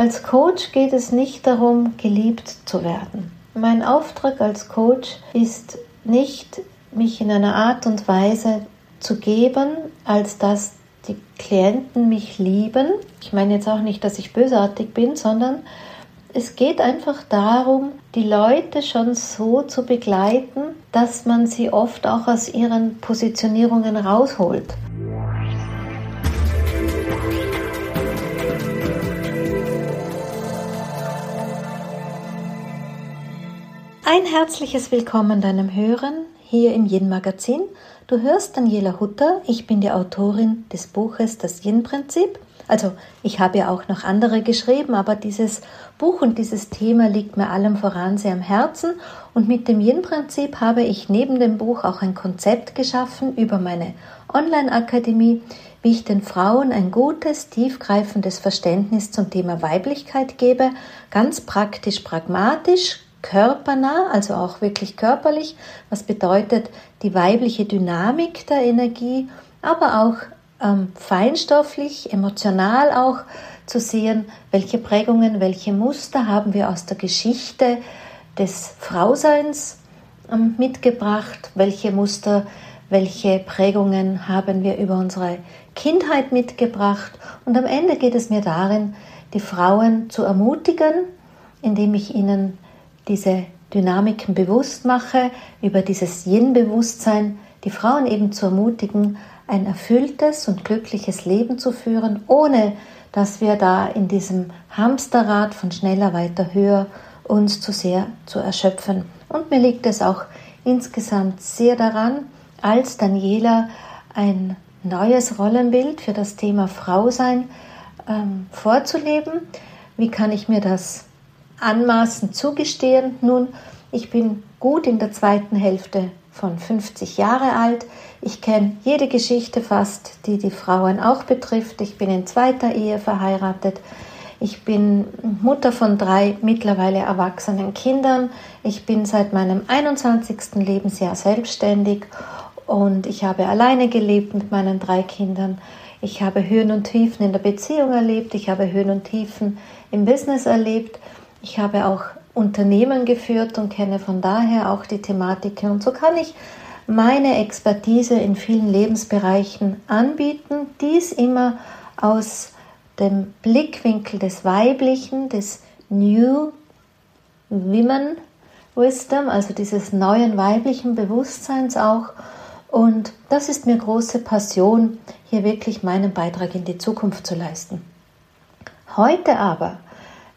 Als Coach geht es nicht darum, geliebt zu werden. Mein Auftrag als Coach ist nicht, mich in einer Art und Weise zu geben, als dass die Klienten mich lieben. Ich meine jetzt auch nicht, dass ich bösartig bin, sondern es geht einfach darum, die Leute schon so zu begleiten, dass man sie oft auch aus ihren Positionierungen rausholt. Ein herzliches Willkommen deinem Hören hier im Yin Magazin. Du hörst Daniela Hutter, ich bin die Autorin des Buches Das Yin Prinzip. Also ich habe ja auch noch andere geschrieben, aber dieses Buch und dieses Thema liegt mir allem voran sehr am Herzen und mit dem Yin Prinzip habe ich neben dem Buch auch ein Konzept geschaffen über meine Online Akademie, wie ich den Frauen ein gutes, tiefgreifendes Verständnis zum Thema Weiblichkeit gebe, ganz praktisch pragmatisch, körpernah, also auch wirklich körperlich, was bedeutet die weibliche Dynamik der Energie, aber auch ähm, feinstofflich, emotional auch zu sehen, welche Prägungen, welche Muster haben wir aus der Geschichte des Frauseins ähm, mitgebracht, welche Muster, welche Prägungen haben wir über unsere Kindheit mitgebracht. Und am Ende geht es mir darin, die Frauen zu ermutigen, indem ich ihnen diese Dynamiken bewusst mache, über dieses Yin-Bewusstsein, die Frauen eben zu ermutigen, ein erfülltes und glückliches Leben zu führen, ohne dass wir da in diesem Hamsterrad von schneller, weiter, höher uns zu sehr zu erschöpfen. Und mir liegt es auch insgesamt sehr daran, als Daniela ein neues Rollenbild für das Thema Frau sein ähm, vorzuleben. Wie kann ich mir das anmaßend zugestehen. Nun, ich bin gut in der zweiten Hälfte von 50 Jahre alt. Ich kenne jede Geschichte fast, die die Frauen auch betrifft. Ich bin in zweiter Ehe verheiratet. Ich bin Mutter von drei mittlerweile erwachsenen Kindern. Ich bin seit meinem 21. Lebensjahr selbstständig und ich habe alleine gelebt mit meinen drei Kindern. Ich habe Höhen und Tiefen in der Beziehung erlebt. Ich habe Höhen und Tiefen im Business erlebt. Ich habe auch Unternehmen geführt und kenne von daher auch die Thematiken. Und so kann ich meine Expertise in vielen Lebensbereichen anbieten. Dies immer aus dem Blickwinkel des Weiblichen, des New Women Wisdom, also dieses neuen weiblichen Bewusstseins auch. Und das ist mir große Passion, hier wirklich meinen Beitrag in die Zukunft zu leisten. Heute aber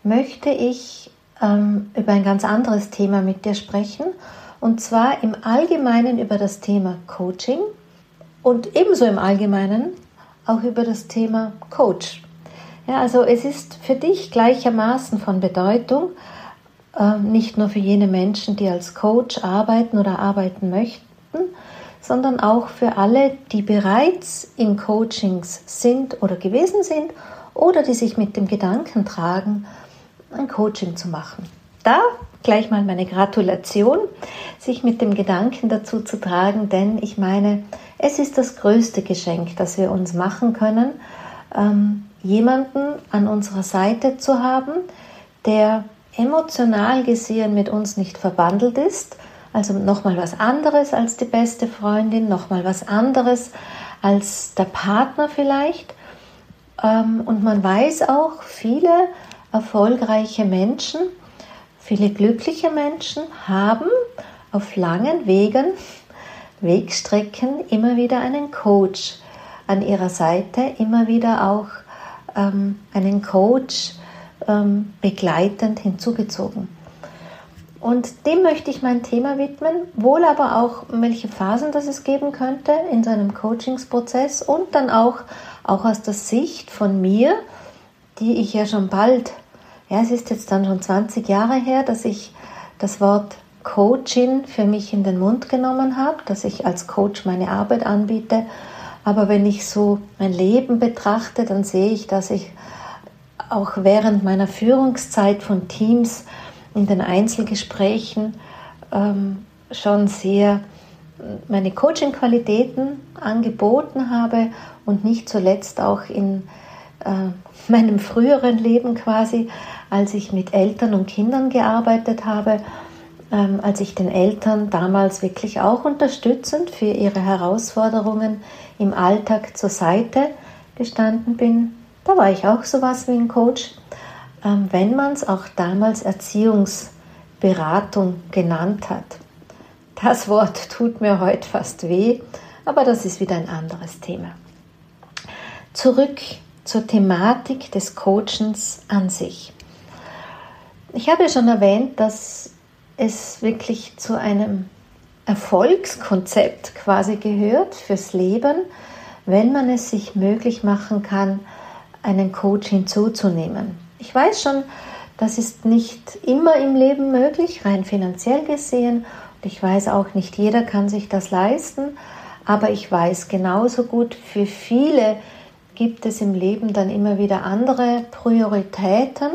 möchte ich ähm, über ein ganz anderes Thema mit dir sprechen. Und zwar im Allgemeinen über das Thema Coaching und ebenso im Allgemeinen auch über das Thema Coach. Ja, also es ist für dich gleichermaßen von Bedeutung, äh, nicht nur für jene Menschen, die als Coach arbeiten oder arbeiten möchten, sondern auch für alle, die bereits in Coachings sind oder gewesen sind oder die sich mit dem Gedanken tragen, ein Coaching zu machen. Da gleich mal meine Gratulation, sich mit dem Gedanken dazu zu tragen, denn ich meine, es ist das größte Geschenk, das wir uns machen können, ähm, jemanden an unserer Seite zu haben, der emotional gesehen mit uns nicht verbandelt ist, also nochmal was anderes als die beste Freundin, nochmal was anderes als der Partner vielleicht. Ähm, und man weiß auch, viele erfolgreiche Menschen, viele glückliche Menschen haben auf langen Wegen, Wegstrecken immer wieder einen Coach an ihrer Seite, immer wieder auch ähm, einen Coach ähm, begleitend hinzugezogen. Und dem möchte ich mein Thema widmen, wohl aber auch, welche Phasen das es geben könnte in seinem Coachingsprozess und dann auch, auch aus der Sicht von mir, die ich ja schon bald ja, es ist jetzt dann schon 20 Jahre her, dass ich das Wort Coaching für mich in den Mund genommen habe, dass ich als Coach meine Arbeit anbiete. Aber wenn ich so mein Leben betrachte, dann sehe ich, dass ich auch während meiner Führungszeit von Teams in den Einzelgesprächen ähm, schon sehr meine Coaching-Qualitäten angeboten habe und nicht zuletzt auch in äh, meinem früheren Leben quasi, als ich mit Eltern und Kindern gearbeitet habe, ähm, als ich den Eltern damals wirklich auch unterstützend für ihre Herausforderungen im Alltag zur Seite gestanden bin. Da war ich auch sowas wie ein Coach, ähm, wenn man es auch damals Erziehungsberatung genannt hat. Das Wort tut mir heute fast weh, aber das ist wieder ein anderes Thema. Zurück zur Thematik des Coachens an sich. Ich habe ja schon erwähnt, dass es wirklich zu einem Erfolgskonzept quasi gehört fürs Leben, wenn man es sich möglich machen kann, einen Coach hinzuzunehmen. Ich weiß schon, das ist nicht immer im Leben möglich, rein finanziell gesehen. Und ich weiß auch, nicht jeder kann sich das leisten. Aber ich weiß genauso gut, für viele gibt es im Leben dann immer wieder andere Prioritäten.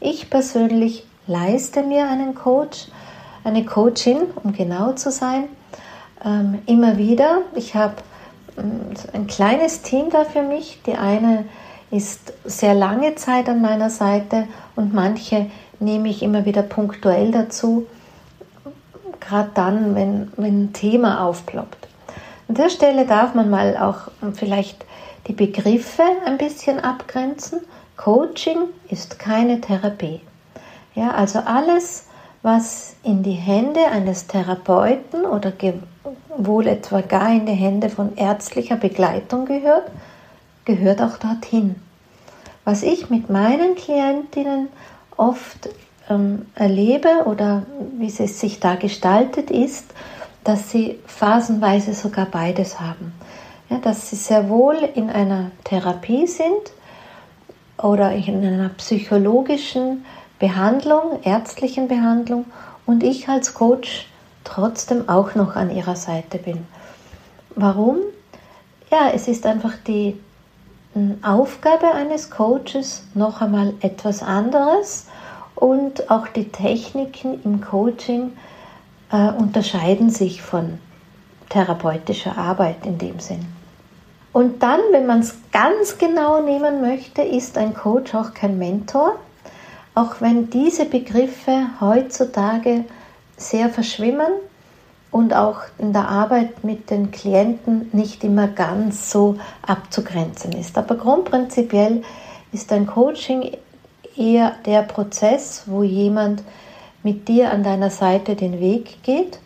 Ich persönlich leiste mir einen Coach, eine Coachin, um genau zu sein, ähm, immer wieder. Ich habe ähm, ein kleines Team da für mich. Die eine ist sehr lange Zeit an meiner Seite und manche nehme ich immer wieder punktuell dazu, gerade dann, wenn, wenn ein Thema aufploppt. An der Stelle darf man mal auch vielleicht die Begriffe ein bisschen abgrenzen. Coaching ist keine Therapie. Ja, also alles, was in die Hände eines Therapeuten oder wohl etwa gar in die Hände von ärztlicher Begleitung gehört, gehört auch dorthin. Was ich mit meinen Klientinnen oft ähm, erlebe oder wie es sich da gestaltet ist, dass sie phasenweise sogar beides haben. Ja, dass sie sehr wohl in einer Therapie sind oder in einer psychologischen Behandlung, ärztlichen Behandlung und ich als Coach trotzdem auch noch an ihrer Seite bin. Warum? Ja, es ist einfach die hm, Aufgabe eines Coaches noch einmal etwas anderes und auch die Techniken im Coaching äh, unterscheiden sich von therapeutischer Arbeit in dem Sinn. Und dann, wenn man es ganz genau nehmen möchte, ist ein Coach auch kein Mentor, auch wenn diese Begriffe heutzutage sehr verschwimmen und auch in der Arbeit mit den Klienten nicht immer ganz so abzugrenzen ist. Aber grundprinzipiell ist ein Coaching eher der Prozess, wo jemand mit dir an deiner Seite den Weg geht,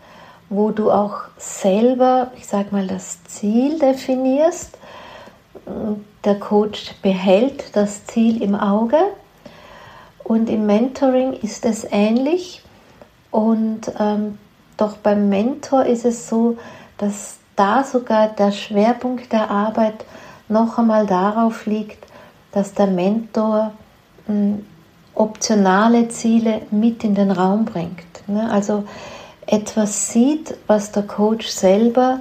wo du auch selber, ich sag mal, das Ziel definierst. Der Coach behält das Ziel im Auge und im Mentoring ist es ähnlich. Und ähm, doch beim Mentor ist es so, dass da sogar der Schwerpunkt der Arbeit noch einmal darauf liegt, dass der Mentor mh, hm, optionale Ziele mit in den Raum bringt. Ne? Also etwas sieht, was der Coach selber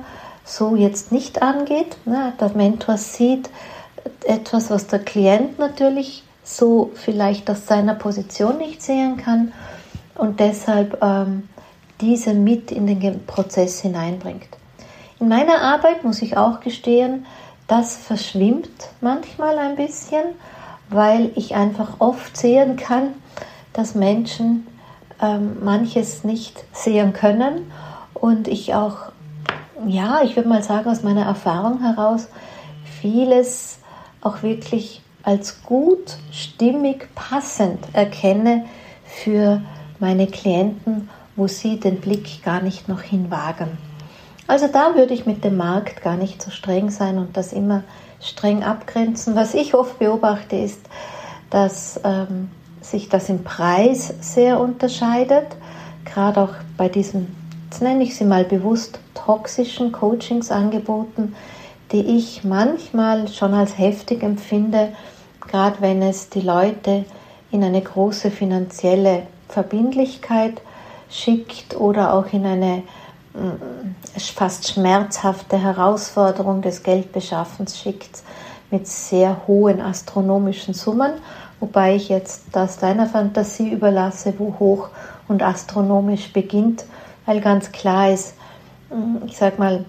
so jetzt nicht angeht. Ne? Der Mentor sieht etwas, was der Klient natürlich so vielleicht aus seiner Position nicht sehen kann und deshalb ähm, diese mit in den Prozess hineinbringt. In meiner Arbeit muss ich auch gestehen, das verschwimmt manchmal ein bisschen, weil ich einfach oft sehen kann, dass Menschen ähm, manches nicht sehen können und ich auch, ja, ich würde mal sagen, aus meiner Erfahrung heraus vieles auch wirklich als gut, stimmig, passend erkenne für meine Klienten, wo sie den Blick gar nicht noch hinwagen. Also da würde ich mit dem Markt gar nicht so streng sein und das immer streng abgrenzen. Was ich oft beobachte, ist, dass ähm, sich das im Preis sehr unterscheidet, gerade auch bei diesen, jetzt nenne ich sie mal bewusst, toxischen Coachingsangeboten, die ich manchmal schon als heftig empfinde, gerade wenn es die Leute in eine große finanzielle Verbindlichkeit schickt oder auch in eine mm, fast schmerzhafte Herausforderung des Geldbeschaffens schickt mit sehr hohen astronomischen Summen, wobei ich jetzt das deiner Fantasie überlasse, wo hoch und astronomisch beginnt, weil ganz klar ist, mm, ich sag mal,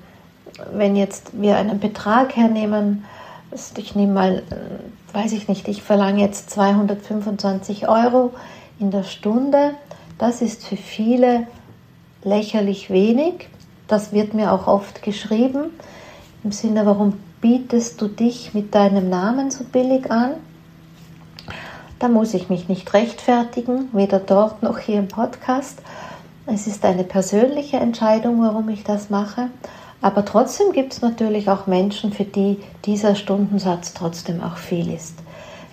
wenn jetzt wir einen Betrag hernehmen, ich nehme mal weiß ich nicht, ich verlange jetzt 225 Euro in der Stunde. Das ist für viele lächerlich wenig. Das wird mir auch oft geschrieben. Im Sinne, warum bietest du dich mit deinem Namen so billig an? Da muss ich mich nicht rechtfertigen, weder dort noch hier im Podcast. Es ist eine persönliche Entscheidung, warum ich das mache. Aber trotzdem gibt es natürlich auch Menschen, für die dieser Stundensatz trotzdem auch viel ist.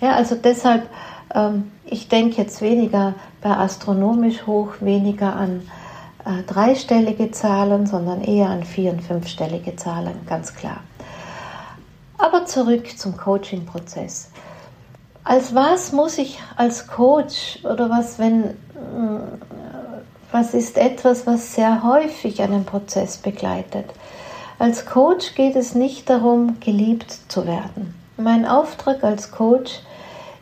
Ja, also deshalb, ähm, ich denke jetzt weniger bei astronomisch hoch, weniger an äh, dreistellige Zahlen, sondern eher an vier- und fünfstellige Zahlen, ganz klar. Aber zurück zum Coaching-Prozess. Als was muss ich als Coach oder was, wenn, äh, was ist etwas, was sehr häufig einen Prozess begleitet? Als Coach geht es nicht darum, geliebt zu werden. Mein Auftrag als Coach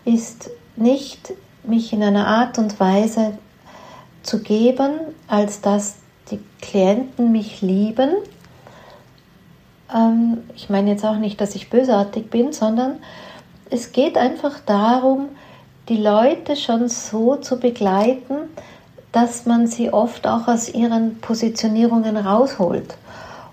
ist nicht, mich in einer Art und Weise zu geben, als dass die Klienten mich lieben. Ähm, ich meine jetzt auch nicht, dass ich bösartig bin, sondern es geht einfach darum, die Leute schon so zu begleiten, dass man sie oft auch aus ihren Positionierungen rausholt.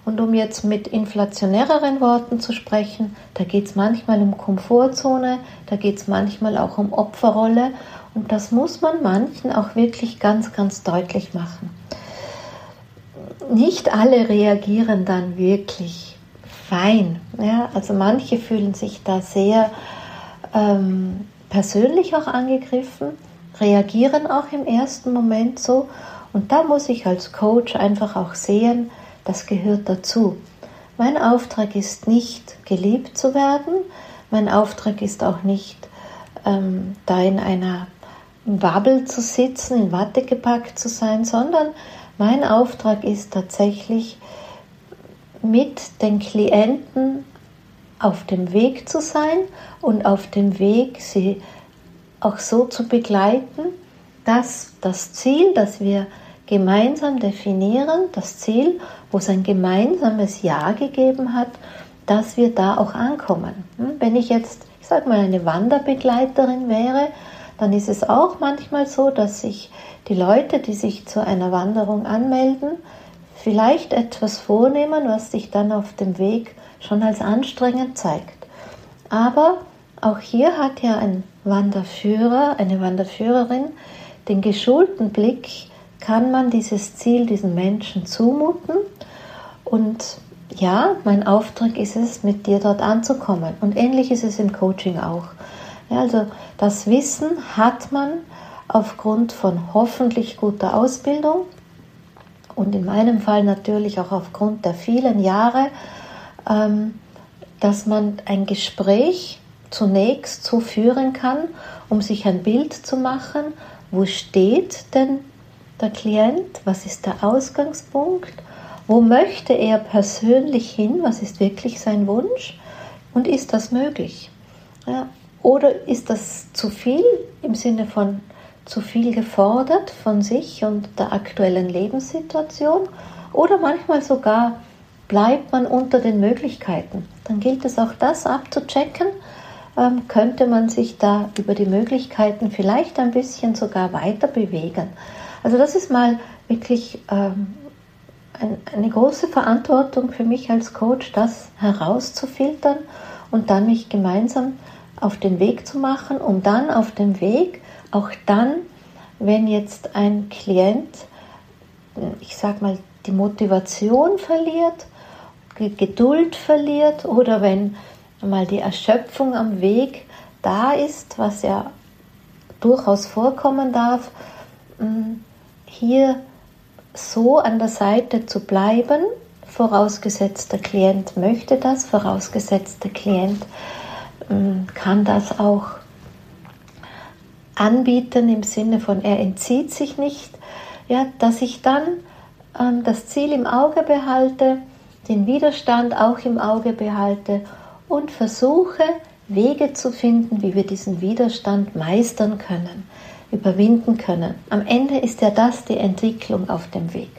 Und um jetzt mit inflationäreren Worten zu sprechen, da geht es manchmal um Komfortzone, da geht es manchmal auch um Opferrolle und das muss man manchen auch wirklich ganz, ganz deutlich machen. Nicht alle reagieren dann wirklich fein. Ja? Also manche fühlen sich da sehr ähm, persönlich auch angegriffen, reagieren auch im ersten Moment so. Und da muss ich als Coach einfach auch sehen, das gehört dazu. Mein Auftrag ist nicht geliebt zu werden, mein Auftrag ist auch nicht ähm, da in einer Wabbel zu sitzen, in Watte gepackt zu sein, sondern mein Auftrag ist tatsächlich mit den Klienten auf dem Weg zu sein und auf dem Weg sie auch so zu begleiten, dass das Ziel, das wir gemeinsam definieren, das Ziel, wo es ein gemeinsames Ja gegeben hat, dass wir da auch ankommen. Hm? Wenn ich jetzt, ich sage mal, eine Wanderbegleiterin wäre, dann ist es auch manchmal so, dass sich die Leute, die sich zu einer Wanderung anmelden, vielleicht etwas vornehmen, was sich dann auf dem Weg schon als anstrengend zeigt. Aber auch hier hat ja ein Wanderführer, eine Wanderführerin den geschulten Blick, kann man dieses Ziel diesen Menschen zumuten. Und ja, mein Auftrag ist es, mit dir dort anzukommen. Und ähnlich ist es im Coaching auch. Ja, also das Wissen hat man aufgrund von hoffentlich guter Ausbildung und in meinem Fall natürlich auch aufgrund der vielen Jahre, ähm, dass man ein Gespräch zunächst so führen kann, um sich ein Bild zu machen, wo steht denn der Klient, was ist der Ausgangspunkt, wo möchte er persönlich hin, was ist wirklich sein Wunsch und ist das möglich? Ja. Oder ist das zu viel im Sinne von zu viel gefordert von sich und der aktuellen Lebenssituation? Oder manchmal sogar bleibt man unter den Möglichkeiten. Dann gilt es auch das abzuchecken. Ähm, könnte man sich da über die Möglichkeiten vielleicht ein bisschen sogar weiter bewegen? Also das ist mal wirklich ähm, ein, eine große Verantwortung für mich als Coach, das herauszufiltern und dann mich gemeinsam auf den Weg zu machen, um dann auf dem Weg, auch dann, wenn jetzt ein Klient, ich sag mal, die Motivation verliert, die Geduld verliert oder wenn mal die Erschöpfung am Weg da ist, was ja durchaus vorkommen darf, hier so an der Seite zu bleiben, vorausgesetzt der Klient möchte das, vorausgesetzt der Klient ähm, kann das auch anbieten im Sinne von er entzieht sich nicht, ja, dass ich dann ähm, das Ziel im Auge behalte, den Widerstand auch im Auge behalte und versuche Wege zu finden, wie wir diesen Widerstand meistern können überwinden können. Am Ende ist ja das die Entwicklung auf dem Weg.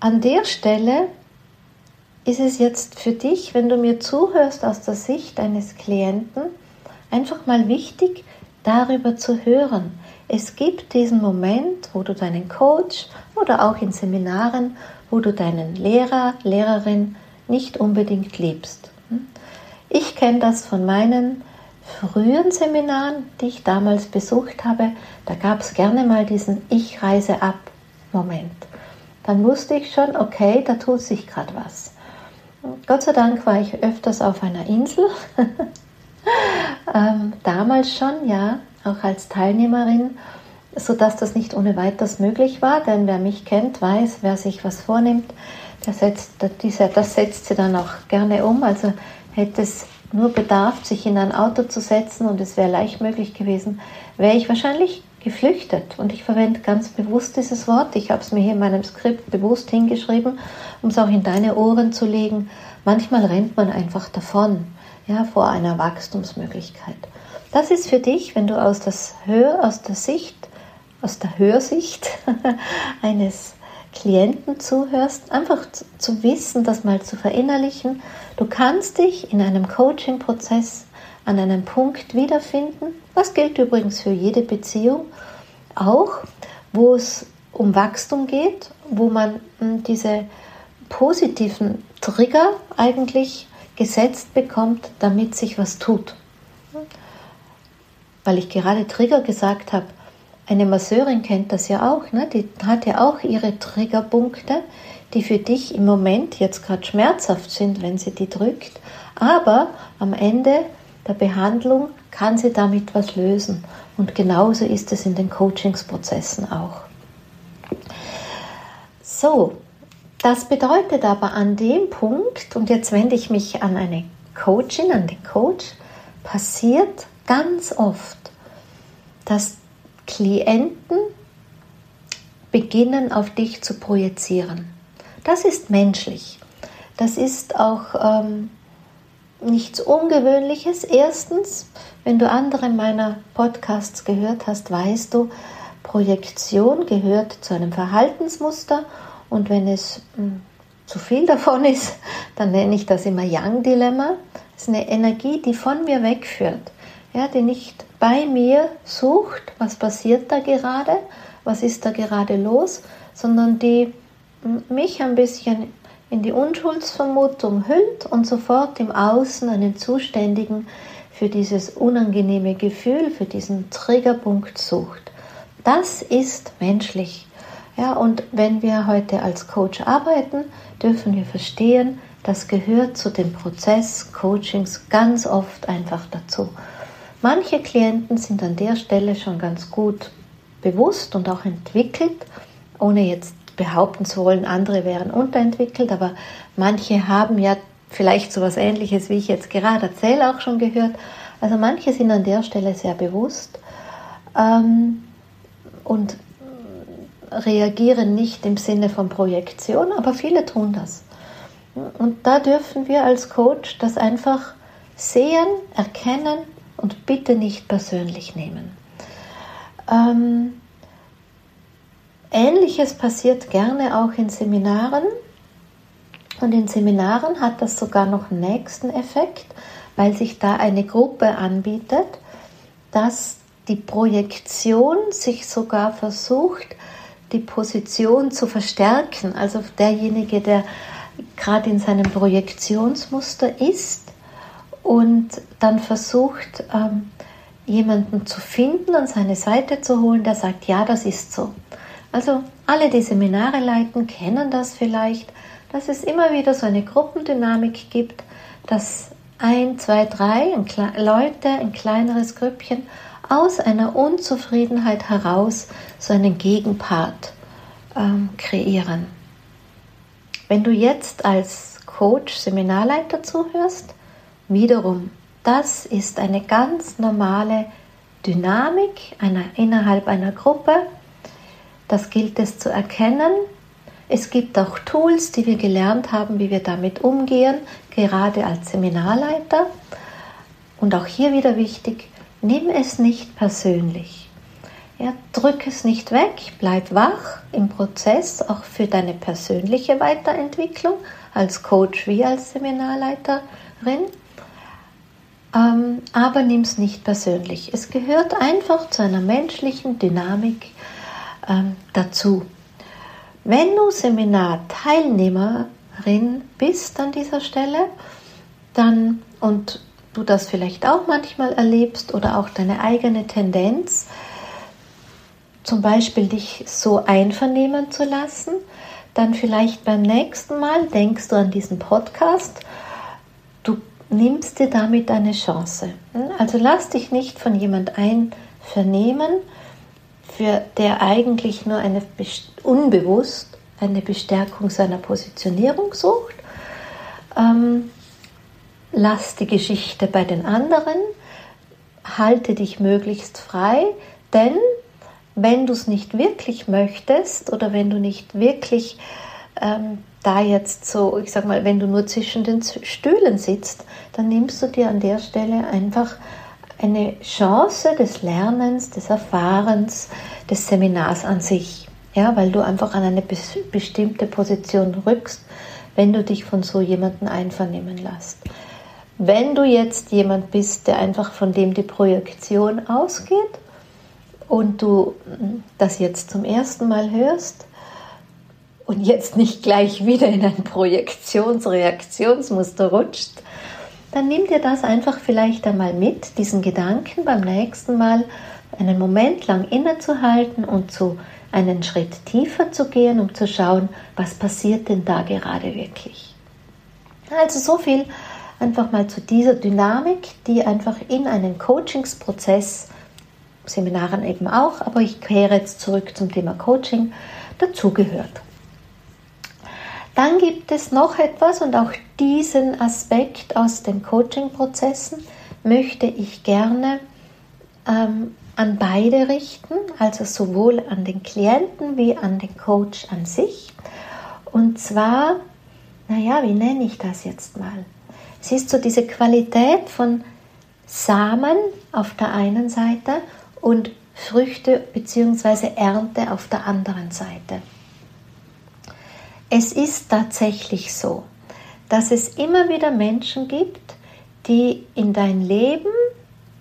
An der Stelle ist es jetzt für dich, wenn du mir zuhörst aus der Sicht eines Klienten, einfach mal wichtig, darüber zu hören. Es gibt diesen Moment, wo du deinen Coach oder auch in Seminaren, wo du deinen Lehrer, Lehrerin nicht unbedingt liebst. Ich kenne das von meinen frühen Seminaren, die ich damals besucht habe. Da gab es gerne mal diesen Ich reise ab Moment. Dann wusste ich schon, okay, da tut sich gerade was. Gott sei Dank war ich öfters auf einer Insel. ähm, damals schon, ja, auch als Teilnehmerin, sodass das nicht ohne weiteres möglich war. Denn wer mich kennt, weiß, wer sich was vornimmt, der setzt, dieser, das setzt sie dann auch gerne um. Also hätte es nur bedarf, sich in ein Auto zu setzen und es wäre leicht möglich gewesen, wäre ich wahrscheinlich geflüchtet. Und ich verwende ganz bewusst dieses Wort. Ich habe es mir hier in meinem Skript bewusst hingeschrieben, um es auch in deine Ohren zu legen. Manchmal rennt man einfach davon, ja, vor einer Wachstumsmöglichkeit. Das ist für dich, wenn du aus, das Hör, aus der Sicht, aus der Hörsicht eines Klienten zuhörst, einfach zu wissen, das mal zu verinnerlichen. Du kannst dich in einem Coaching-Prozess an einem Punkt wiederfinden. Das gilt übrigens für jede Beziehung auch, wo es um Wachstum geht, wo man hm, diese positiven Trigger eigentlich gesetzt bekommt, damit sich was tut. Weil ich gerade Trigger gesagt habe, eine Masseurin kennt das ja auch, ne? die hat ja auch ihre Triggerpunkte, die für dich im Moment jetzt gerade schmerzhaft sind, wenn sie die drückt, aber am Ende der Behandlung kann sie damit was lösen. Und genauso ist es in den Coachingsprozessen auch. So, das bedeutet aber an dem Punkt, und jetzt wende ich mich an eine Coachin, an den Coach, passiert ganz oft, dass Klienten beginnen auf dich zu projizieren. Das ist menschlich. Das ist auch ähm, nichts Ungewöhnliches. Erstens, wenn du andere meiner Podcasts gehört hast, weißt du, Projektion gehört zu einem Verhaltensmuster und wenn es mh, hm, zu viel davon ist, dann nenne ich das immer Young-Dilemma. Es ist eine Energie, die von mir wegführt, ja, die nicht bei mir sucht, was passiert da gerade, was ist da gerade los, sondern die mich ein bisschen in die Unschuldsvermutung hüllt und sofort im Außen einen Zuständigen für dieses unangenehme Gefühl, für diesen Triggerpunkt sucht. Das ist menschlich. Ja, und wenn wir heute als Coach arbeiten, dürfen wir verstehen, das gehört zu dem Prozess Coachings ganz oft einfach dazu. Manche Klienten sind an der Stelle schon ganz gut bewusst und auch entwickelt, ohne jetzt behaupten zu wollen, andere wären unterentwickelt, aber manche haben ja vielleicht so etwas Ähnliches, wie ich jetzt gerade erzähle, auch schon gehört. Also manche sind an der Stelle sehr bewusst ähm, und reagieren nicht im Sinne von Projektion, aber viele tun das. Und da dürfen wir als Coach das einfach sehen, erkennen und bitte nicht persönlich nehmen. Ähm, Ähnliches passiert gerne auch in Seminaren. Und in Seminaren hat das sogar noch einen nächsten Effekt, weil sich da eine Gruppe anbietet, dass die Projektion sich sogar versucht, die Position zu verstärken. Also derjenige, der gerade in seinem Projektionsmuster ist, und dann versucht, ähm, jemanden zu finden, an seine Seite zu holen, der sagt, ja, das ist so. Also alle, die Seminare leiten, kennen das vielleicht, dass es immer wieder so eine Gruppendynamik gibt, dass ein, zwei, drei ein Leute, ein kleineres Grüppchen aus einer Unzufriedenheit heraus so einen Gegenpart ähm, kreieren. Wenn du jetzt als Coach, Seminarleiter zuhörst, Wiederum, das ist eine ganz normale Dynamik einer, innerhalb einer Gruppe. Das gilt es zu erkennen. Es gibt auch Tools, die wir gelernt haben, wie wir damit umgehen, gerade als Seminarleiter. Und auch hier wieder wichtig, nimm es nicht persönlich. Ja, drück es nicht weg, bleib wach im Prozess, auch für deine persönliche Weiterentwicklung als Coach wie als Seminarleiterin. Ähm, aber nimm es nicht persönlich. Es gehört einfach zu einer menschlichen Dynamik ähm, dazu. Wenn du Seminarteilnehmerin bist an dieser Stelle, dann und du das vielleicht auch manchmal erlebst oder auch deine eigene Tendenz, zum Beispiel dich so einvernehmen zu lassen, dann vielleicht beim nächsten Mal denkst du an diesen Podcast, nimmst dir damit eine Chance. Also lass dich nicht von jemand einvernehmen, für der eigentlich nur eine unbewusst eine Bestärkung seiner Positionierung sucht. Ähm, lass die Geschichte bei den anderen, halte dich möglichst frei, denn wenn du es nicht wirklich möchtest oder wenn du nicht wirklich ähm, da jetzt so, ich sag mal, wenn du nur zwischen den Stühlen sitzt, dann nimmst du dir an der Stelle einfach eine Chance des Lernens, des Erfahrens, des Seminars an sich. Ja, weil du einfach an eine bestimmte Position rückst, wenn du dich von so jemandem einvernehmen lässt. Wenn du jetzt jemand bist, der einfach von dem die Projektion ausgeht und du hm, das jetzt zum ersten Mal hörst und jetzt nicht gleich wieder in ein Projektionsreaktionsmuster rutscht, dann nimm dir das einfach vielleicht einmal mit, diesen Gedanken beim nächsten Mal einen Moment lang innezuhalten und zu einen Schritt tiefer zu gehen, um zu schauen, was passiert denn da gerade wirklich. Also so viel einfach mal zu dieser Dynamik, die einfach in einen Coachingsprozess, Seminaren eben auch, aber ich kehre jetzt zurück zum Thema Coaching, dazugehört. Dann gibt es noch etwas und auch diesen Aspekt aus den Coaching-Prozessen möchte ich gerne ähm, an beide richten, also sowohl an den Klienten wie an den Coach an sich. Und zwar, naja, wie nenne ich das jetzt mal? Es ist so diese Qualität von Samen auf der einen Seite und Früchte bzw. Ernte auf der anderen Seite. Es ist tatsächlich so, dass es immer wieder Menschen gibt, die in dein Leben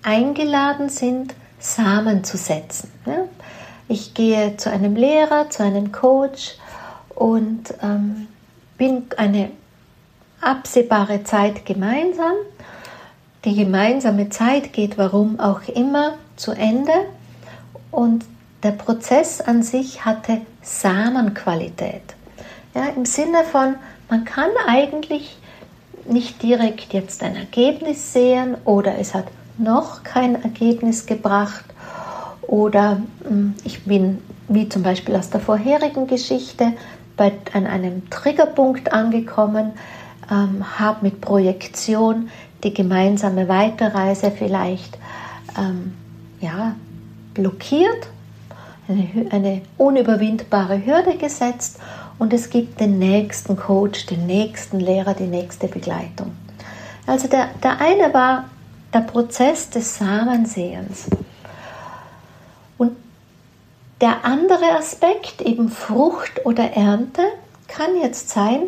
eingeladen sind, Samen zu setzen. Ich gehe zu einem Lehrer, zu einem Coach und ähm, bin eine absehbare Zeit gemeinsam. Die gemeinsame Zeit geht warum auch immer zu Ende und der Prozess an sich hatte Samenqualität. Ja, Im Sinne von, man kann eigentlich nicht direkt jetzt ein Ergebnis sehen oder es hat noch kein Ergebnis gebracht oder hm, ich bin, wie zum Beispiel aus der vorherigen Geschichte, bei, an einem Triggerpunkt angekommen, ähm, habe mit Projektion die gemeinsame Weiterreise vielleicht ähm, ja, blockiert, eine, eine unüberwindbare Hürde gesetzt und es gibt den nächsten Coach, den nächsten Lehrer, die nächste Begleitung. Also der, der eine war der Prozess des Samensehens. Und der andere Aspekt, eben Frucht oder Ernte, kann jetzt sein,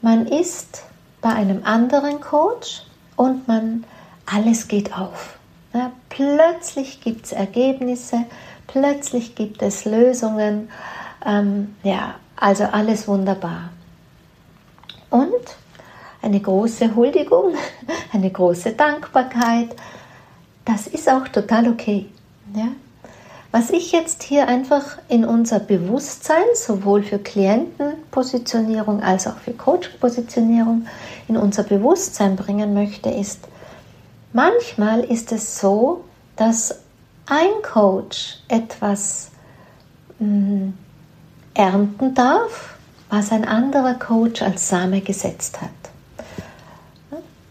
man ist bei einem anderen Coach und man alles geht auf. Ja, plötzlich gibt es Ergebnisse, plötzlich gibt es Lösungen. Ähm, ja, also alles wunderbar. Und eine große Huldigung, eine große Dankbarkeit, das ist auch total okay. Ja? Was ich jetzt hier einfach in unser Bewusstsein, sowohl für Klientenpositionierung als auch für Coach-Positionierung, in unser Bewusstsein bringen möchte, ist, manchmal ist es so, dass ein Coach etwas mh, hm, ernten darf, was ein anderer Coach als Same gesetzt hat.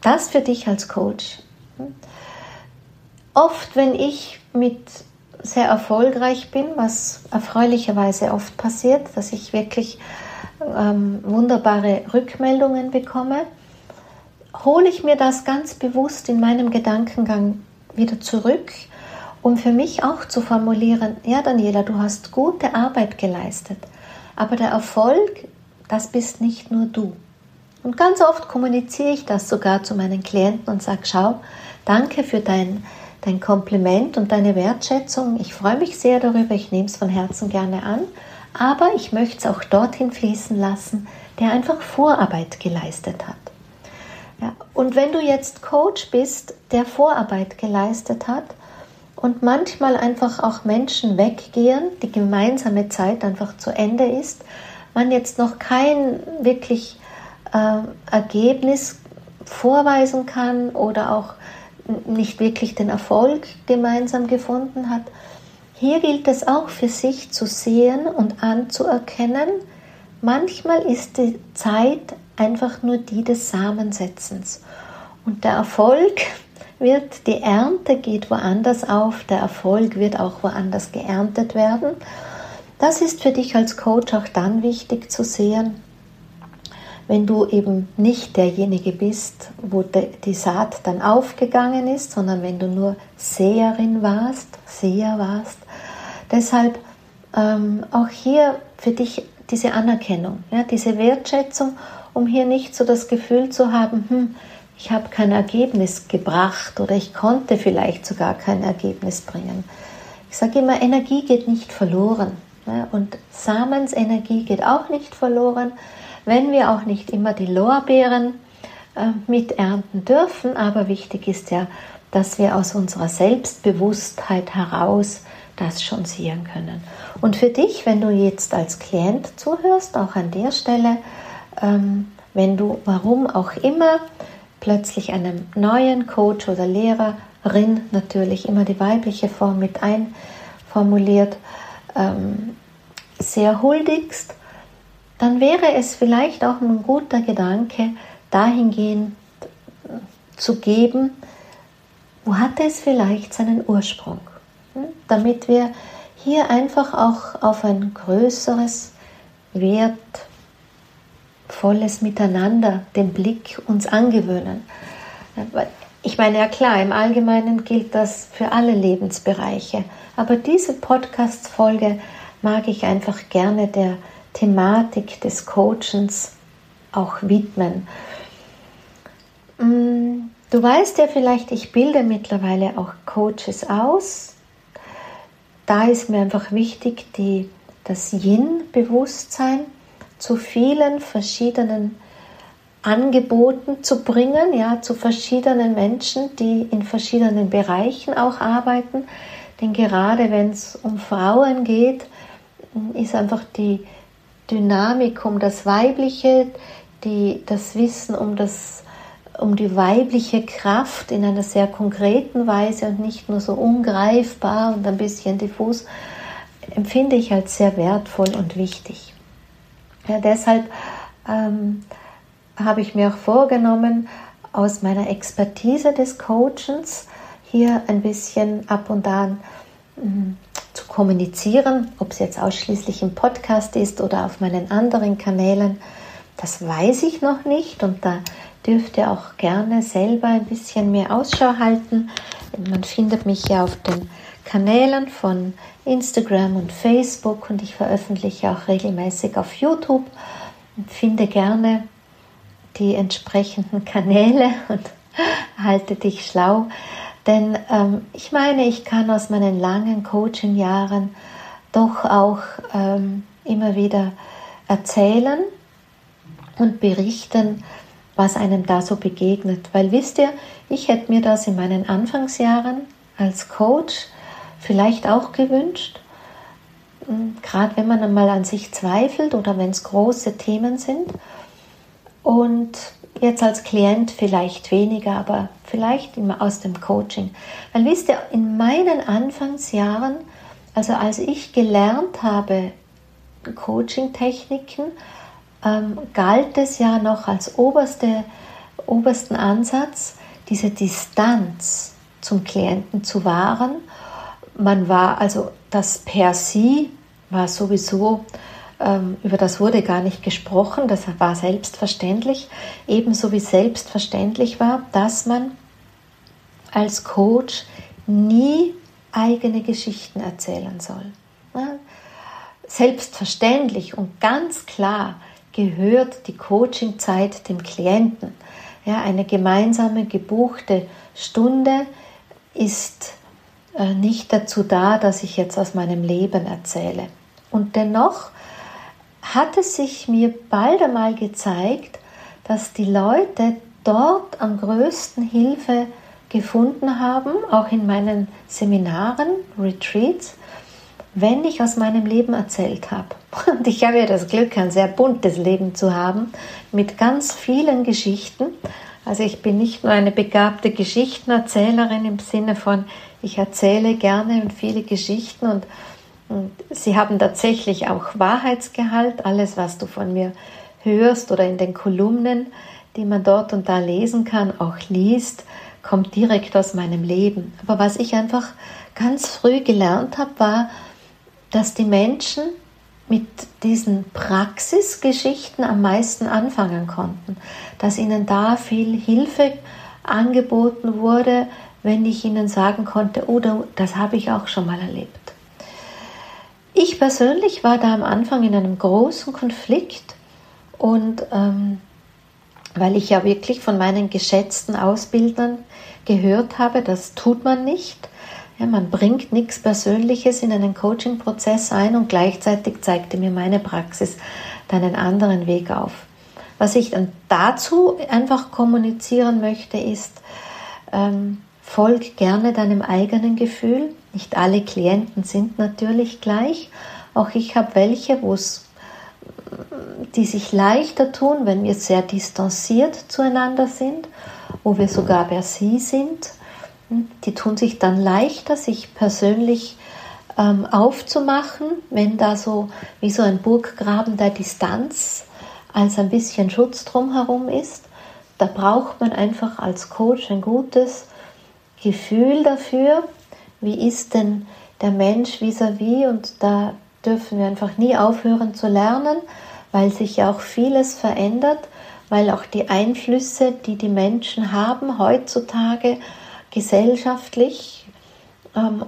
Das für dich als Coach. Oft, wenn ich mit sehr erfolgreich bin, was erfreulicherweise oft passiert, dass ich wirklich ähm, wunderbare Rückmeldungen bekomme, hole ich mir das ganz bewusst in meinem Gedankengang wieder zurück um für mich auch zu formulieren, ja Daniela, du hast gute Arbeit geleistet, aber der Erfolg, das bist nicht nur du. Und ganz oft kommuniziere ich das sogar zu meinen Klienten und sage, schau, danke für dein, dein Kompliment und deine Wertschätzung. Ich freue mich sehr darüber, ich nehme es von Herzen gerne an, aber ich möchte es auch dorthin fließen lassen, der einfach Vorarbeit geleistet hat. Ja, und wenn du jetzt Coach bist, der Vorarbeit geleistet hat und manchmal einfach auch Menschen weggehen, die gemeinsame Zeit einfach zu Ende ist, man jetzt noch kein wirklich äh, Ergebnis vorweisen kann oder auch nicht wirklich den Erfolg gemeinsam gefunden hat. Hier gilt es auch für sich zu sehen und anzuerkennen, manchmal ist die Zeit einfach nur die des Samensetzens. Und der Erfolg wird, die Ernte geht woanders auf, der Erfolg wird auch woanders geerntet werden. Das ist für dich als Coach auch dann wichtig zu sehen, wenn du eben nicht derjenige bist, wo die Saat dann aufgegangen ist, sondern wenn du nur Seherin warst, Seher warst. Deshalb ähm, auch hier für dich diese Anerkennung, ja, diese Wertschätzung, um hier nicht so das Gefühl zu haben, hm, ich habe kein Ergebnis gebracht oder ich konnte vielleicht sogar kein Ergebnis bringen. Ich sage immer, Energie geht nicht verloren. Ja, und Samensenergie geht auch nicht verloren wenn wir auch nicht immer die Lorbeeren äh, miternten dürfen. Aber wichtig ist ja, dass wir aus unserer Selbstbewusstheit heraus das schon sehen können. Und für dich, wenn du jetzt als Klient zuhörst, auch an der Stelle, ähm, wenn du, warum auch immer, plötzlich einem neuen Coach oder Lehrerin, natürlich immer die weibliche Form mit einformuliert, ähm, sehr huldigst, dann wäre es vielleicht auch ein guter Gedanke, dahingehend zu geben, wo hat es vielleicht seinen Ursprung, hm? damit wir hier einfach auch auf ein größeres, wertvolles Miteinander den Blick uns angewöhnen. Ich meine, ja klar, im Allgemeinen gilt das für alle Lebensbereiche, aber diese Podcast-Folge mag ich einfach gerne der Thematik des Coachens auch widmen. Mm, du weißt ja vielleicht, ich bilde mittlerweile auch Coaches aus. Da ist mir einfach wichtig, die, das Yin-Bewusstsein zu vielen verschiedenen Angeboten zu bringen, ja, zu verschiedenen Menschen, die in verschiedenen Bereichen auch arbeiten. Denn gerade wenn es um Frauen geht, ist einfach die, Dynamik, um das Weibliche, die, das Wissen um, das, um die weibliche Kraft in einer sehr konkreten Weise und nicht nur so ungreifbar und ein bisschen diffus, empfinde ich als sehr wertvoll und wichtig. Ja, deshalb ähm, habe ich mir auch vorgenommen, aus meiner Expertise des Coachens hier ein bisschen ab und an mm, zu kommunizieren, ob es jetzt ausschließlich im Podcast ist oder auf meinen anderen Kanälen, das weiß ich noch nicht und da dürft ihr auch gerne selber ein bisschen mehr Ausschau halten. Man findet mich ja auf den Kanälen von Instagram und Facebook und ich veröffentliche auch regelmäßig auf YouTube finde gerne die entsprechenden Kanäle und halte dich schlau. Denn ähm, ich meine, ich kann aus meinen langen Coaching-Jahren doch auch ähm, immer wieder erzählen und berichten, was einem da so begegnet. Weil wisst ihr, ich hätte mir das in meinen Anfangsjahren als Coach vielleicht auch gewünscht, hm, gerade wenn man einmal an sich zweifelt oder wenn es große Themen sind. Und Jetzt als Klient vielleicht weniger, aber vielleicht immer aus dem Coaching. Weil wisst ihr, in meinen Anfangsjahren, also als ich gelernt habe, Coaching-Techniken, ähm, galt es ja noch als oberste, obersten Ansatz, diese Distanz zum Klienten zu wahren. Man war also das per se war sowieso ähm, über das wurde gar nicht gesprochen, das war selbstverständlich, ebenso wie selbstverständlich war, dass man als Coach nie eigene Geschichten erzählen soll. Selbstverständlich und ganz klar gehört die Coachingzeit dem Klienten. Ja, eine gemeinsame gebuchte Stunde ist nicht dazu da, dass ich jetzt aus meinem Leben erzähle. Und dennoch hat es sich mir bald einmal gezeigt, dass die Leute dort am größten Hilfe gefunden haben, auch in meinen Seminaren, Retreats, wenn ich aus meinem Leben erzählt habe. Und ich habe ja das Glück, ein sehr buntes Leben zu haben, mit ganz vielen Geschichten. Also ich bin nicht nur eine begabte Geschichtenerzählerin im Sinne von, ich erzähle gerne und viele Geschichten und, und sie haben tatsächlich auch Wahrheitsgehalt. Alles, was du von mir hörst oder in den Kolumnen, die man dort und da lesen kann, auch liest, kommt direkt aus meinem Leben. Aber was ich einfach ganz früh gelernt habe, war, dass die Menschen mit diesen Praxisgeschichten am meisten anfangen konnten, dass ihnen da viel Hilfe angeboten wurde, wenn ich ihnen sagen konnte, oh, das habe ich auch schon mal erlebt. Ich persönlich war da am Anfang in einem großen Konflikt und ähm, weil ich ja wirklich von meinen geschätzten Ausbildern gehört habe, das tut man nicht. Ja, man bringt nichts Persönliches in einen Coaching-Prozess ein und gleichzeitig zeigte mir meine Praxis dann einen anderen Weg auf. Was ich dann dazu einfach kommunizieren möchte, ist, ähm, folg gerne deinem eigenen Gefühl. Nicht alle Klienten sind natürlich gleich. Auch ich habe welche, die sich leichter tun, wenn wir sehr distanziert zueinander sind, wo wir sogar per Sie sind die tun sich dann leichter, sich persönlich ähm, aufzumachen, wenn da so wie so ein Burggraben der Distanz als ein bisschen Schutz drumherum ist. Da braucht man einfach als Coach ein gutes Gefühl dafür, wie ist denn der Mensch vis-à-vis -vis und da dürfen wir einfach nie aufhören zu lernen, weil sich ja auch vieles verändert, weil auch die Einflüsse, die die Menschen haben heutzutage, gesellschaftlich, ähm,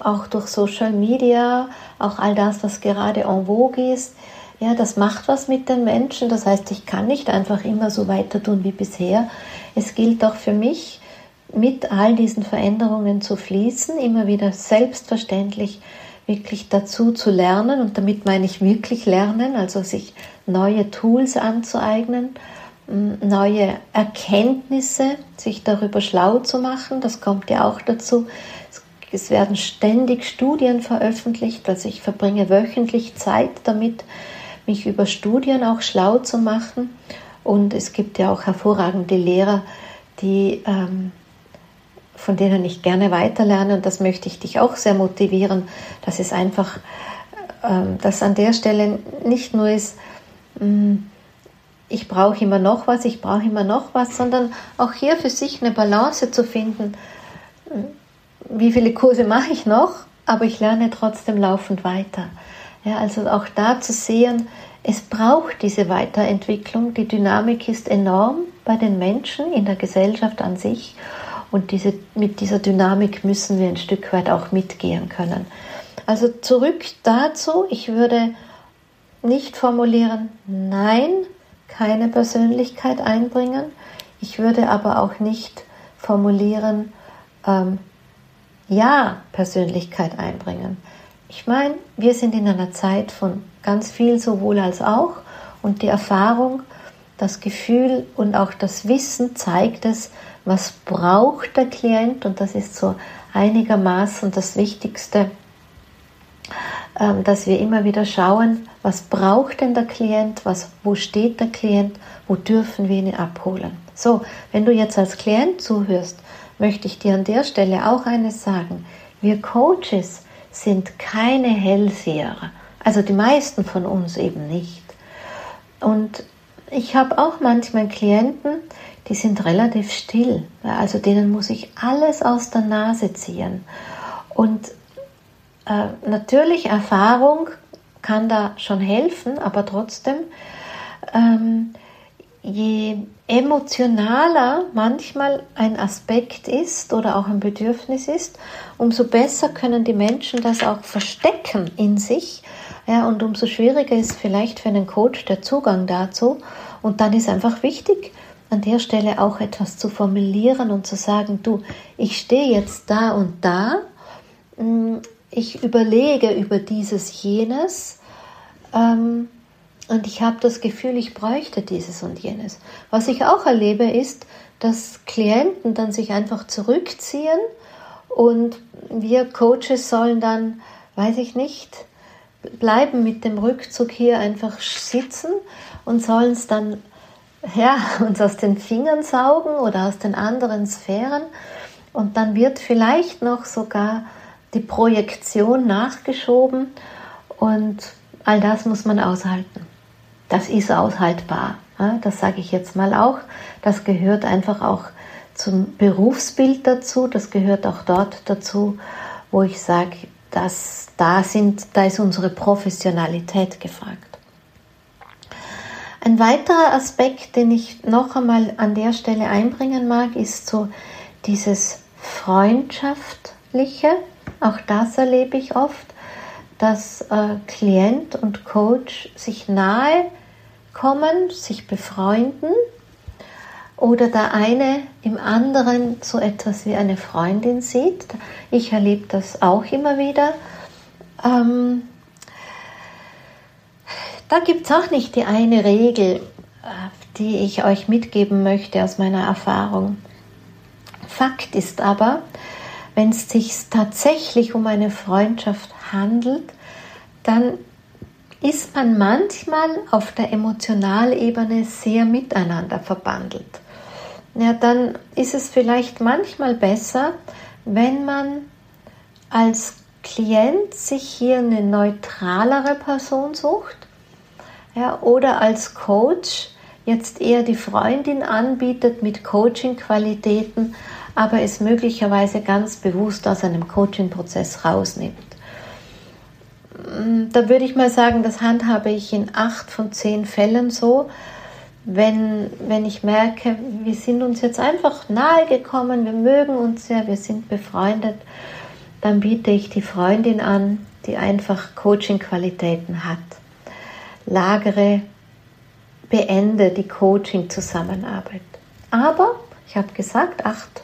auch durch Social Media, auch all das, was gerade en vogue ist, ja, das macht was mit den Menschen. Das heißt, ich kann nicht einfach immer so weiter tun wie bisher. Es gilt auch für mich, mit all diesen Veränderungen zu fließen, immer wieder selbstverständlich wirklich dazu zu lernen. Und damit meine ich wirklich lernen, also sich neue Tools anzueignen neue Erkenntnisse, sich darüber schlau zu machen. Das kommt ja auch dazu. Es werden ständig Studien veröffentlicht, also ich verbringe wöchentlich Zeit damit, mich über Studien auch schlau zu machen. Und es gibt ja auch hervorragende Lehrer, die, ähm, von denen ich gerne weiterlerne. Und das möchte ich dich auch sehr motivieren, dass es einfach, ähm, dass an der Stelle nicht nur ist, mh, mm, ich brauche immer noch was, ich brauche immer noch was, sondern auch hier für sich eine Balance zu finden. Wie viele Kurse mache ich noch, aber ich lerne trotzdem laufend weiter. Ja, also auch da zu sehen, es braucht diese Weiterentwicklung. Die Dynamik ist enorm bei den Menschen, in der Gesellschaft an sich. Und diese, mit dieser Dynamik müssen wir ein Stück weit auch mitgehen können. Also zurück dazu, ich würde nicht formulieren, nein, keine Persönlichkeit einbringen. Ich würde aber auch nicht formulieren, ähm, ja, Persönlichkeit einbringen. Ich meine, wir sind in einer Zeit von ganz viel sowohl als auch und die Erfahrung, das Gefühl und auch das Wissen zeigt es, was braucht der Klient und das ist so einigermaßen das Wichtigste, dass wir immer wieder schauen, was braucht denn der Klient, was, wo steht der Klient, wo dürfen wir ihn abholen. So, wenn du jetzt als Klient zuhörst, möchte ich dir an der Stelle auch eines sagen. Wir Coaches sind keine Hellseher, also die meisten von uns eben nicht. Und ich habe auch manchmal Klienten, die sind relativ still, also denen muss ich alles aus der Nase ziehen. Und äh, natürlich, Erfahrung kann da schon helfen, aber trotzdem, ähm, je emotionaler manchmal ein Aspekt ist oder auch ein Bedürfnis ist, umso besser können die Menschen das auch verstecken in sich. Ja, und umso schwieriger ist vielleicht für einen Coach der Zugang dazu. Und dann ist einfach wichtig, an der Stelle auch etwas zu formulieren und zu sagen, du, ich stehe jetzt da und da, hm, ich überlege über dieses, jenes, ähm, und ich habe das Gefühl, ich bräuchte dieses und jenes. Was ich auch erlebe, ist, dass Klienten dann sich einfach zurückziehen und wir Coaches sollen dann, weiß ich nicht, bleiben mit dem Rückzug hier einfach sitzen und sollen es dann ja, uns aus den Fingern saugen oder aus den anderen Sphären. Und dann wird vielleicht noch sogar die Projektion nachgeschoben und all das muss man aushalten das ist aushaltbar. Das sage ich jetzt mal auch. Das gehört einfach auch zum Berufsbild dazu. Das gehört auch dort dazu, wo ich sage, dass da sind, da ist unsere Professionalität gefragt. Ein weiterer Aspekt, den ich noch einmal an der Stelle einbringen mag, ist so dieses Freundschaftliche. Auch das erlebe ich oft dass äh, Klient und Coach sich nahe kommen, sich befreunden oder der eine im anderen so etwas wie eine Freundin sieht. Ich erlebe das auch immer wieder. Ähm, da gibt es auch nicht die eine Regel, äh, die ich euch mitgeben möchte aus meiner Erfahrung. Fakt ist aber, wenn es sich tatsächlich um eine Freundschaft handelt, dann ist man manchmal auf der Emotionalebene sehr miteinander verbandelt. Ja, dann ist es vielleicht manchmal besser, wenn man als Klient sich hier eine neutralere Person sucht ja, oder als Coach jetzt eher die Freundin anbietet mit Coaching-Qualitäten, aber es möglicherweise ganz bewusst aus einem Coaching-Prozess rausnimmt. Mm, da würde ich mal sagen, das handhabe ich in acht von zehn Fällen so. Wenn, wenn ich merke, wir sind uns jetzt einfach nahe gekommen, wir mögen uns ja, wir sind befreundet, dann biete ich die Freundin an, die einfach Coaching-Qualitäten hat. Lagere, beende die Coaching-Zusammenarbeit. Aber, ich habe gesagt, acht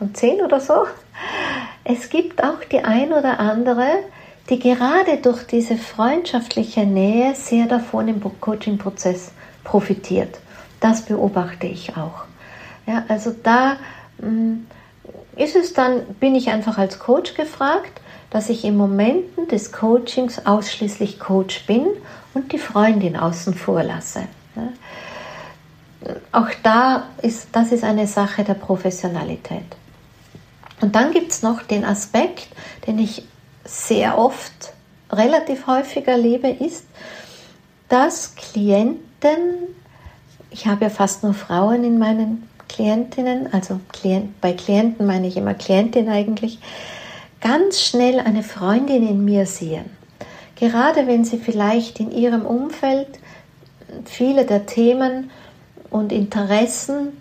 von zehn oder so, es gibt auch die ein oder andere, die gerade durch diese freundschaftliche Nähe sehr davon im Coaching-Prozess profitiert. Das beobachte ich auch. Ja, also da mm, ist es dann, bin ich einfach als Coach gefragt, dass ich in Momenten des Coachings ausschließlich Coach bin und die Freundin außen vor lasse. Ja. Auch da ist, das ist eine Sache der Professionalität. Und dann gibt es noch den Aspekt, den ich sehr oft, relativ häufig erlebe, ist, dass Klienten, ich habe ja fast nur Frauen in meinen Klientinnen, also Klient, bei Klienten meine ich immer Klientin eigentlich, ganz schnell eine Freundin in mir sehen. Gerade wenn sie vielleicht in ihrem Umfeld viele der Themen und Interessen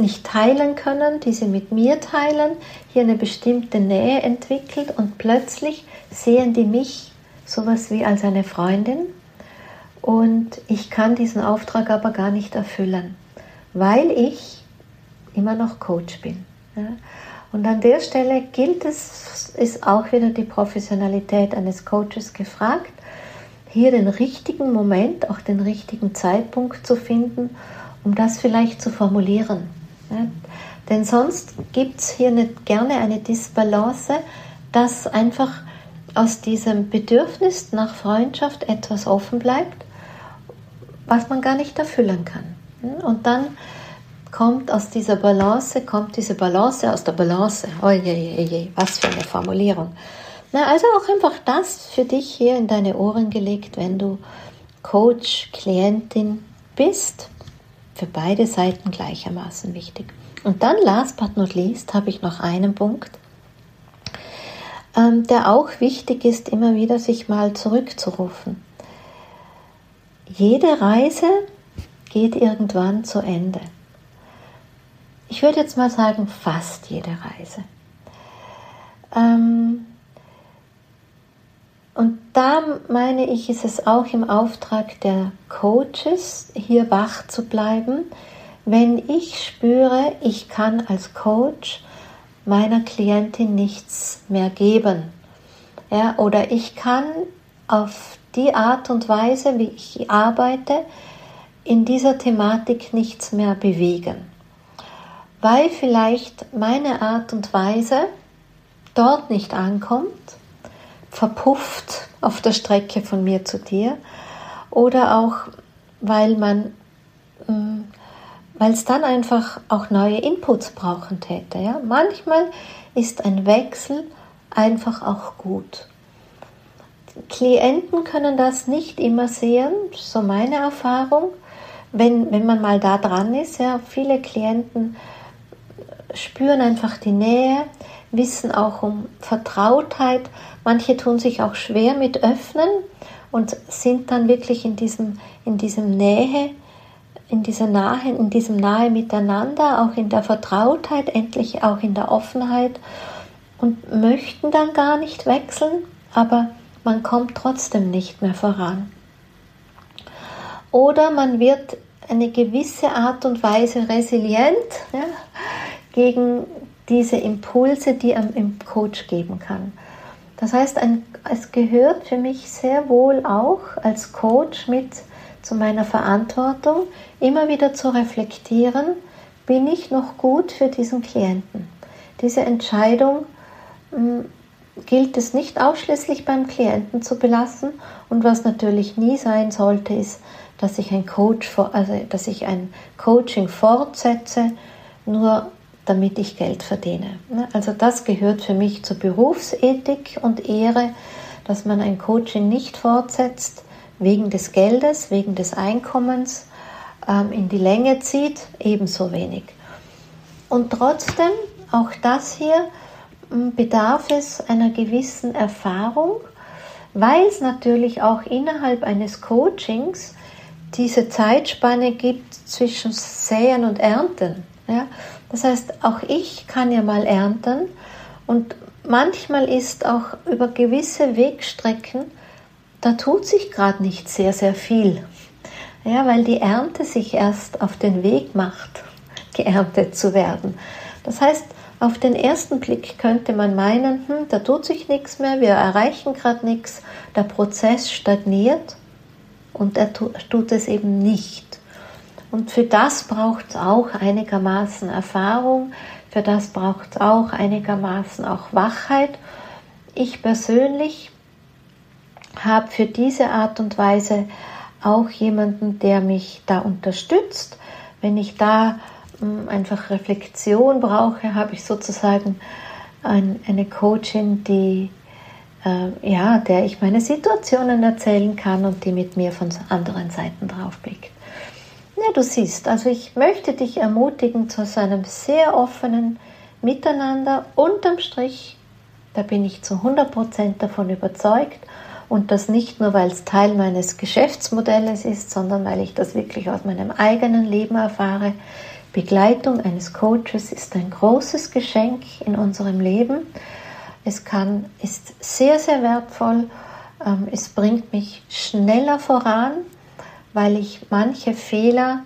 nicht teilen können, die sie mit mir teilen, hier eine bestimmte Nähe entwickelt und plötzlich sehen die mich sowas wie als eine Freundin und ich kann diesen Auftrag aber gar nicht erfüllen, weil ich immer noch Coach bin. Und an der Stelle gilt es, ist auch wieder die Professionalität eines Coaches gefragt, hier den richtigen Moment, auch den richtigen Zeitpunkt zu finden, um das vielleicht zu formulieren. Ja, denn sonst gibt es hier nicht gerne eine Disbalance, dass einfach aus diesem Bedürfnis nach Freundschaft etwas offen bleibt, was man gar nicht erfüllen kann. Und dann kommt aus dieser Balance, kommt diese Balance aus der Balance. Oje, was für eine Formulierung. Na, also auch einfach das für dich hier in deine Ohren gelegt, wenn du Coach, Klientin bist für beide Seiten gleichermaßen wichtig. Und dann, last but not least, habe ich noch einen Punkt, ähm, der auch wichtig ist, immer wieder sich mal zurückzurufen. Jede Reise geht irgendwann zu Ende. Ich würde jetzt mal sagen, fast jede Reise. Ähm, und da meine ich, ist es auch im Auftrag der Coaches, hier wach zu bleiben, wenn ich spüre, ich kann als Coach meiner Klientin nichts mehr geben. Ja, oder ich kann auf die Art und Weise, wie ich arbeite, in dieser Thematik nichts mehr bewegen. Weil vielleicht meine Art und Weise dort nicht ankommt, verpufft auf der Strecke von mir zu dir oder auch weil man mm, weil es dann einfach auch neue Inputs brauchen täte. Ja? Manchmal ist ein Wechsel einfach auch gut. Klienten können das nicht immer sehen, so meine Erfahrung. Wenn, wenn man mal da dran ist, ja, viele Klienten spüren einfach die Nähe, wissen auch um Vertrautheit. Manche tun sich auch schwer mit Öffnen und sind dann wirklich in diesem, in diesem Nähe, in dieser Nahe, in diesem Nahe miteinander, auch in der Vertrautheit, endlich auch in der Offenheit und möchten dann gar nicht wechseln, aber man kommt trotzdem nicht mehr voran. Oder man wird eine gewisse Art und Weise resilient ja, gegen diese Impulse, die im Coach geben kann. Das heißt, ein, es gehört für mich sehr wohl auch als Coach mit zu meiner Verantwortung, immer wieder zu reflektieren, bin ich noch gut für diesen Klienten. Diese Entscheidung mh, hm, gilt es nicht ausschließlich beim Klienten zu belassen und was natürlich nie sein sollte, ist, dass ich ein Coach, also dass ich ein Coaching fortsetze, nur damit ich Geld verdiene. Ne? Also das gehört für mich zur Berufsethik und Ehre, dass man ein Coaching nicht fortsetzt wegen des Geldes, wegen des Einkommens, ähm, in die Länge zieht, ebenso wenig. Und trotzdem, auch das hier, bedarf es einer gewissen Erfahrung, weil es natürlich auch innerhalb eines Coachings diese Zeitspanne gibt zwischen Säen und Ernten. Ja? Das heißt, auch ich kann ja mal ernten und manchmal ist auch über gewisse Wegstrecken, da tut sich gerade nicht sehr, sehr viel. Ja, weil die Ernte sich erst auf den Weg macht, geerntet zu werden. Das heißt, auf den ersten Blick könnte man meinen, hm, da tut sich nichts mehr, wir erreichen gerade nichts, der Prozess stagniert und er tut es eben nicht. Und für das braucht es auch einigermaßen Erfahrung, für das braucht es auch einigermaßen auch Wachheit. Ich persönlich habe für diese Art und Weise auch jemanden, der mich da unterstützt. Wenn ich da hm, einfach Reflexion brauche, habe ich sozusagen ein, eine Coachin, die äh, ja, der ich meine Situationen erzählen kann und die mit mir von anderen Seiten drauf blickt. Ja, du siehst, also ich möchte dich ermutigen zu einem sehr offenen Miteinander. Unterm Strich, da bin ich zu 100% davon überzeugt und das nicht nur, weil es Teil meines Geschäftsmodells ist, sondern weil ich das wirklich aus meinem eigenen Leben erfahre. Begleitung eines Coaches ist ein großes Geschenk in unserem Leben. Es kann, ist sehr, sehr wertvoll. Ähm, es bringt mich schneller voran weil ich manche Fehler,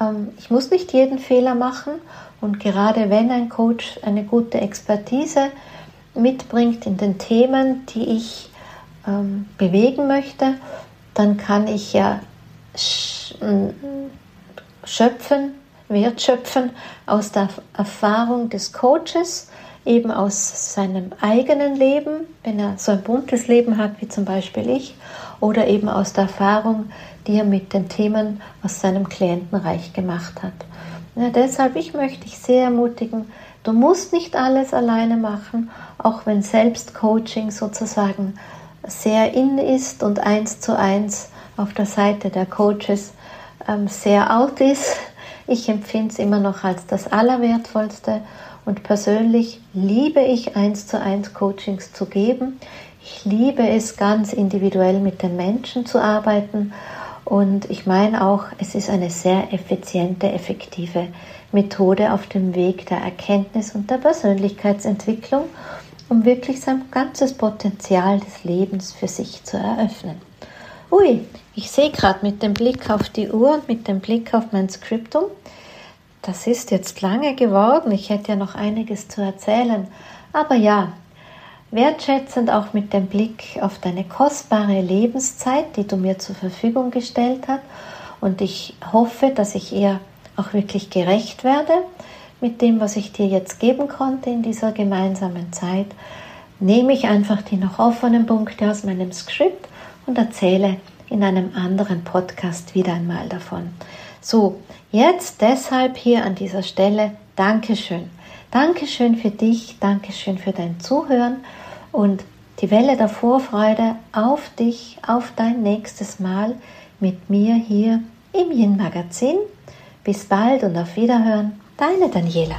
ähm, ich muss nicht jeden Fehler machen. Und gerade wenn ein Coach eine gute Expertise mitbringt in den Themen, die ich ähm, bewegen möchte, dann kann ich ja schöpfen, wertschöpfen aus der Erfahrung des Coaches, eben aus seinem eigenen Leben, wenn er so ein buntes Leben hat wie zum Beispiel ich, oder eben aus der Erfahrung, die er mit den Themen aus seinem Klientenreich gemacht hat. Ja, deshalb, ich möchte dich sehr ermutigen, du musst nicht alles alleine machen, auch wenn Selbstcoaching sozusagen sehr in ist und eins zu eins auf der Seite der Coaches ähm, sehr out ist. Ich empfinde es immer noch als das Allerwertvollste und persönlich liebe ich eins zu eins Coachings zu geben. Ich liebe es ganz individuell mit den Menschen zu arbeiten Und ich meine auch, es ist eine sehr effiziente, effektive Methode auf dem Weg der Erkenntnis und der Persönlichkeitsentwicklung, um wirklich sein ganzes Potenzial des Lebens für sich zu eröffnen. Ui, ich sehe gerade mit dem Blick auf die Uhr und mit dem Blick auf mein Skriptum, das ist jetzt lange geworden. Ich hätte ja noch einiges zu erzählen. Aber ja, wertschätzend auch mit dem Blick auf deine kostbare Lebenszeit, die du mir zur Verfügung gestellt hast. Und ich hoffe, dass ich ihr auch wirklich gerecht werde mit dem, was ich dir jetzt geben konnte in dieser gemeinsamen Zeit. Nehme ich einfach die noch offenen Punkte aus meinem Skript und erzähle in einem anderen Podcast wieder einmal davon. So, jetzt deshalb hier an dieser Stelle Dankeschön. Dankeschön für dich, Dankeschön für dein Zuhören und die Welle der Vorfreude auf dich, auf dein nächstes Mal mit mir hier im Yin Magazin. Bis bald und auf Wiederhören, deine Daniela.